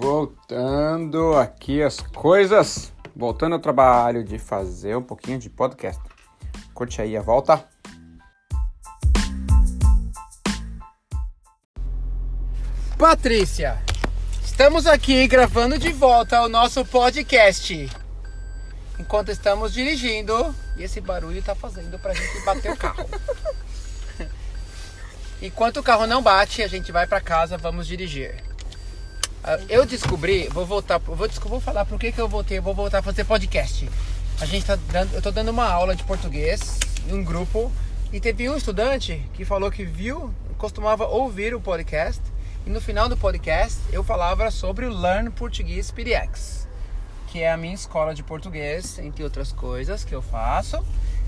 Voltando aqui as coisas. Voltando ao trabalho de fazer um pouquinho de podcast. Curte aí a volta. Patrícia, estamos aqui gravando de volta o nosso podcast. Enquanto estamos dirigindo, e esse barulho tá fazendo pra gente bater o carro. Enquanto o carro não bate, a gente vai para casa, vamos dirigir. Ah, eu descobri, vou voltar, vou, vou falar por que, que eu voltei, vou voltar a fazer podcast. A gente tá dando, eu tô dando uma aula de português em um grupo e teve um estudante que falou que viu, costumava ouvir o podcast e no final do podcast eu falava sobre o Learn Português PDX, que é a minha escola de português, entre outras coisas que eu faço.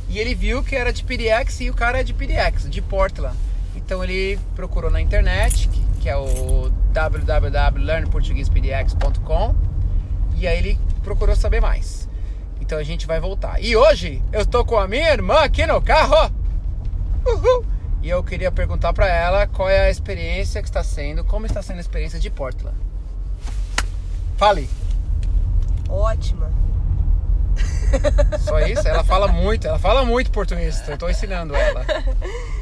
E ele viu que era de PDX e o cara é de PDX, de Portland. Então ele procurou na internet, que, é o www.learnportuguespdx.com e aí ele procurou saber mais. Então a gente vai voltar. E hoje eu estou com a minha irmã aqui no carro. Uhul. E eu queria perguntar para ela qual é a experiência que está sendo, como está sendo a experiência de Portland. Fale. Ótima. Só isso? Ela fala muito, ela fala muito português. Eu estou ensinando ela.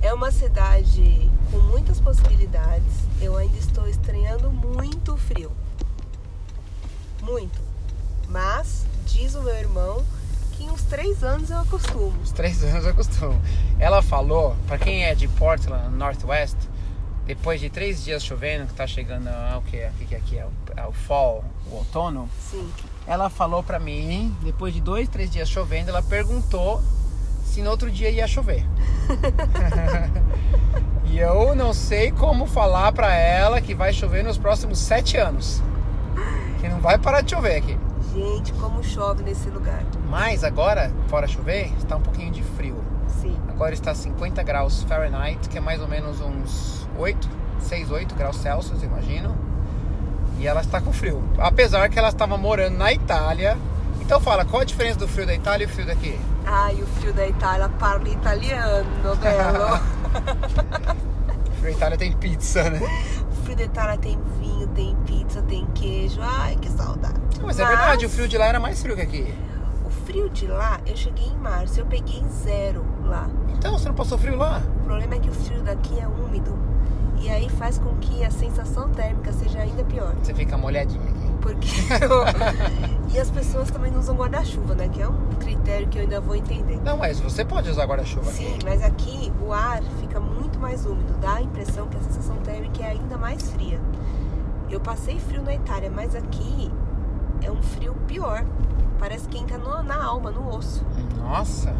É uma cidade com muitas possibilidades. Eu ainda estou estranhando muito o frio. Muito. Mas, diz o meu irmão, que em uns três anos eu acostumo. Uns três anos eu acostumo. Ela falou, para quem é de Portland, Northwest, depois de três dias chovendo, que tá chegando ao que, o que aqui é, o, é o fall, o outono. Sim. Ela falou para mim, depois de dois, três dias chovendo, ela perguntou se no outro dia ia chover. e eu não sei como falar para ela que vai chover nos próximos sete anos. Que não vai parar de chover aqui. Gente, como chove nesse lugar. Mas agora, fora chover, está um pouquinho de frio. Sim. Agora está 50 graus Fahrenheit, que é mais ou menos uns 8, 6, 8 graus Celsius, imagino. E ela está com frio. Apesar que ela estava morando na Itália. Então fala, qual a diferença do frio da Itália e o frio daqui? Ai, o frio da Itália parla italiano, bello. o frio da Itália tem pizza, né? O frio da Itália tem vinho, tem pizza, tem queijo. Ai, que saudade. Mas, Mas é verdade, o frio de lá era mais frio que aqui. O frio de lá, eu cheguei em março, eu peguei zero lá. Então, você não passou frio lá? O problema é que o frio daqui é úmido. E aí faz com que a sensação térmica seja ainda pior. Você fica molhadinha aqui. Porque. e as pessoas também não usam guarda-chuva, né? Que é um critério que eu ainda vou entender. Não, mas você pode usar guarda-chuva aqui. Sim, mas aqui o ar fica muito mais úmido. Dá a impressão que a sensação térmica é ainda mais fria. Eu passei frio na Itália, mas aqui é um frio pior. Parece que entra no, na alma, no osso. Nossa!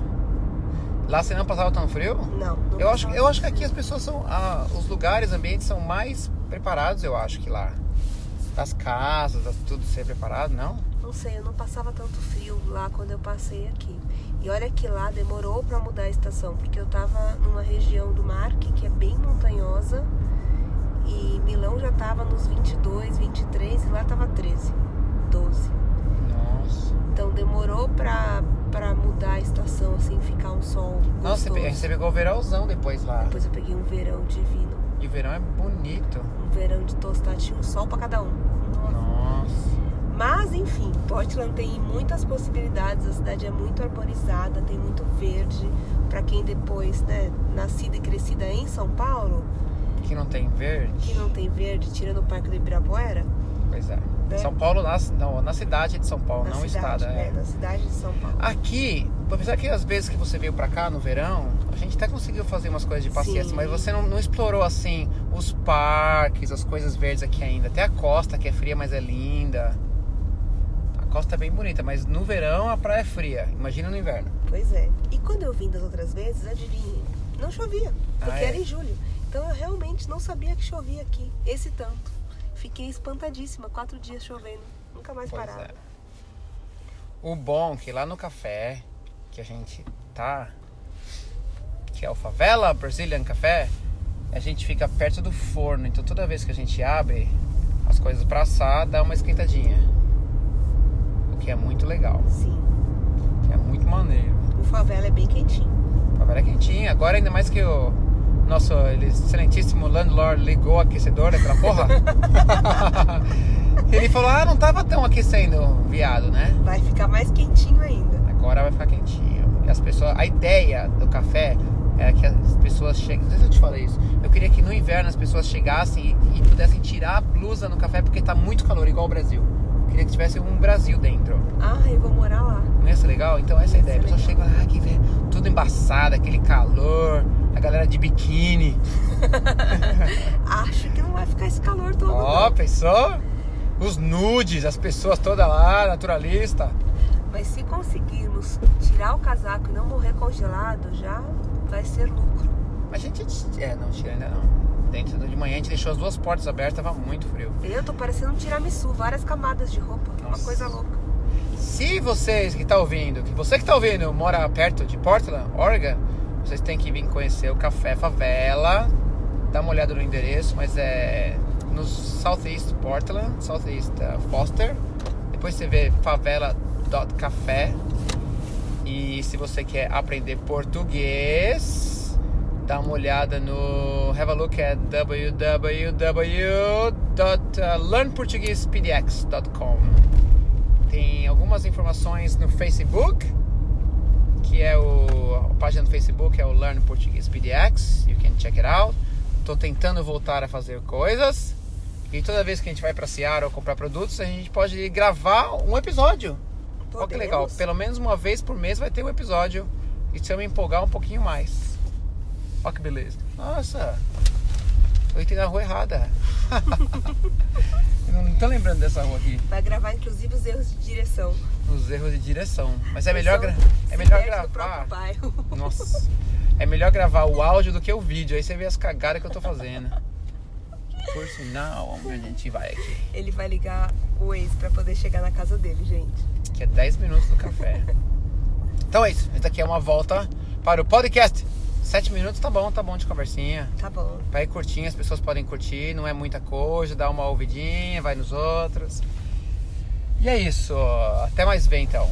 Lá você não passava tão frio? Não. não eu acho, eu acho que aqui as pessoas são. Ah, os lugares, ambientes são mais preparados, eu acho, que lá. Das casas, tudo ser preparado, não? Não sei, eu não passava tanto frio lá quando eu passei aqui. E olha que lá demorou para mudar a estação, porque eu tava numa região do Marque que é bem montanhosa e Milão já tava nos 22, 23 e lá tava 13, 12. Nossa. Então demorou pra, pra mudar a estação, assim, ficar um sol. Nossa, gostoso. você pegou o verãozão depois lá. Depois eu peguei um verão divino. E o verão é bonito. Um verão de tostar, tinha um sol pra cada um. Nossa. Mas enfim, Portland tem muitas possibilidades, a cidade é muito arborizada, tem muito verde. Para quem depois, né, nascida e crescida em São Paulo, que não tem verde. Que não tem verde, tirando o Parque do Ibirapuera. Pois é. Né? São Paulo, na, não, na cidade de São Paulo, na não cidade, estado. É. é. na cidade de São Paulo. Aqui, apesar que as vezes que você veio pra cá no verão, a gente até conseguiu fazer umas coisas de paciência, mas você não, não, explorou assim os parques, as coisas verdes aqui ainda. Até a costa, que é fria, mas é linda. A costa é bem bonita, mas no verão a praia é fria. Imagina no inverno. Pois é. E quando eu vim das outras vezes, adivinhe, não chovia, porque ah, é? era em julho. Então eu realmente não sabia que chovia aqui, esse tanto. Fiquei espantadíssima, quatro dias chovendo, nunca mais pois parava. É. O bom é que lá no café que a gente tá, que é o Favela Brazilian Café, a gente fica perto do forno, então toda vez que a gente abre as coisas para assar, dá uma esquentadinha. O que é muito legal. Sim. Que é muito maneiro. O favela é bem quentinho. O favela é quentinho. Agora ainda mais que o nosso ele- excelentíssimo landlord ligou o aquecedor daquela porra. ele falou: Ah, não tava tão aquecendo, viado, né? Vai ficar mais quentinho ainda. Agora vai ficar quentinho. E as pessoas, a ideia do café era que as pessoas cheguem. Não sei se eu te falei isso. Eu queria que no inverno as pessoas chegassem e, e pudessem tirar a blusa no café porque tá muito calor, igual o Brasil. Eu queria que tivesse um Brasil dentro. Ah, eu vou morar lá. Não ia ser legal? Então essa é a ideia. A pessoa chega lá, ah, que vê, tudo embaçado, aquele calor, a galera de biquíni. Acho que não vai ficar esse calor todo. Ó, não. pensou? Os nudes, as pessoas todas lá, naturalista. Mas se conseguirmos tirar o casaco e não morrer congelado, já vai ser lucro. Mas a gente. É, não, tira ainda não. Dentro de manhã a gente deixou as duas portas abertas, tava muito frio. Eu tô parecendo um tiramisu, várias camadas de roupa. Uma Nossa. coisa louca. Se vocês que tá ouvindo, que você que tá ouvindo mora perto de Portland, Oregon, vocês têm que vir conhecer o Café Favela. Dá uma olhada no endereço, mas é no Southeast Portland, Southeast uh, Foster. Depois você vê favela.café. E se você quer aprender português, dá uma olhada no have a look at www.learnportuguesepdx.com. Tem algumas informações no Facebook, que é o a página do Facebook é o Learn Portuguese PDX. You can check it out. Tô tentando voltar a fazer coisas. E toda vez que a gente vai para Seattle comprar produtos, a gente pode gravar um episódio. Olha que legal, pelo menos uma vez por mês vai ter um episódio. E se eu me empolgar um pouquinho mais. Olha que beleza. Nossa, eu entrei na rua errada. eu não tô lembrando dessa rua aqui. Vai gravar inclusive os erros de direção. Os erros de direção. Mas é melhor, gra- é melhor gravar. Nossa. É melhor gravar o áudio do que o vídeo. Aí você vê as cagadas que eu tô fazendo. Por sinal, onde a gente vai aqui? Ele vai ligar o ex pra poder chegar na casa dele, gente. Que é 10 minutos do café. Então é isso. Essa aqui é uma volta para o podcast. 7 minutos tá bom, tá bom de conversinha. Tá bom. Vai curtinho, as pessoas podem curtir, não é muita coisa, dá uma ouvidinha, vai nos outros. E é isso. Até mais ver então.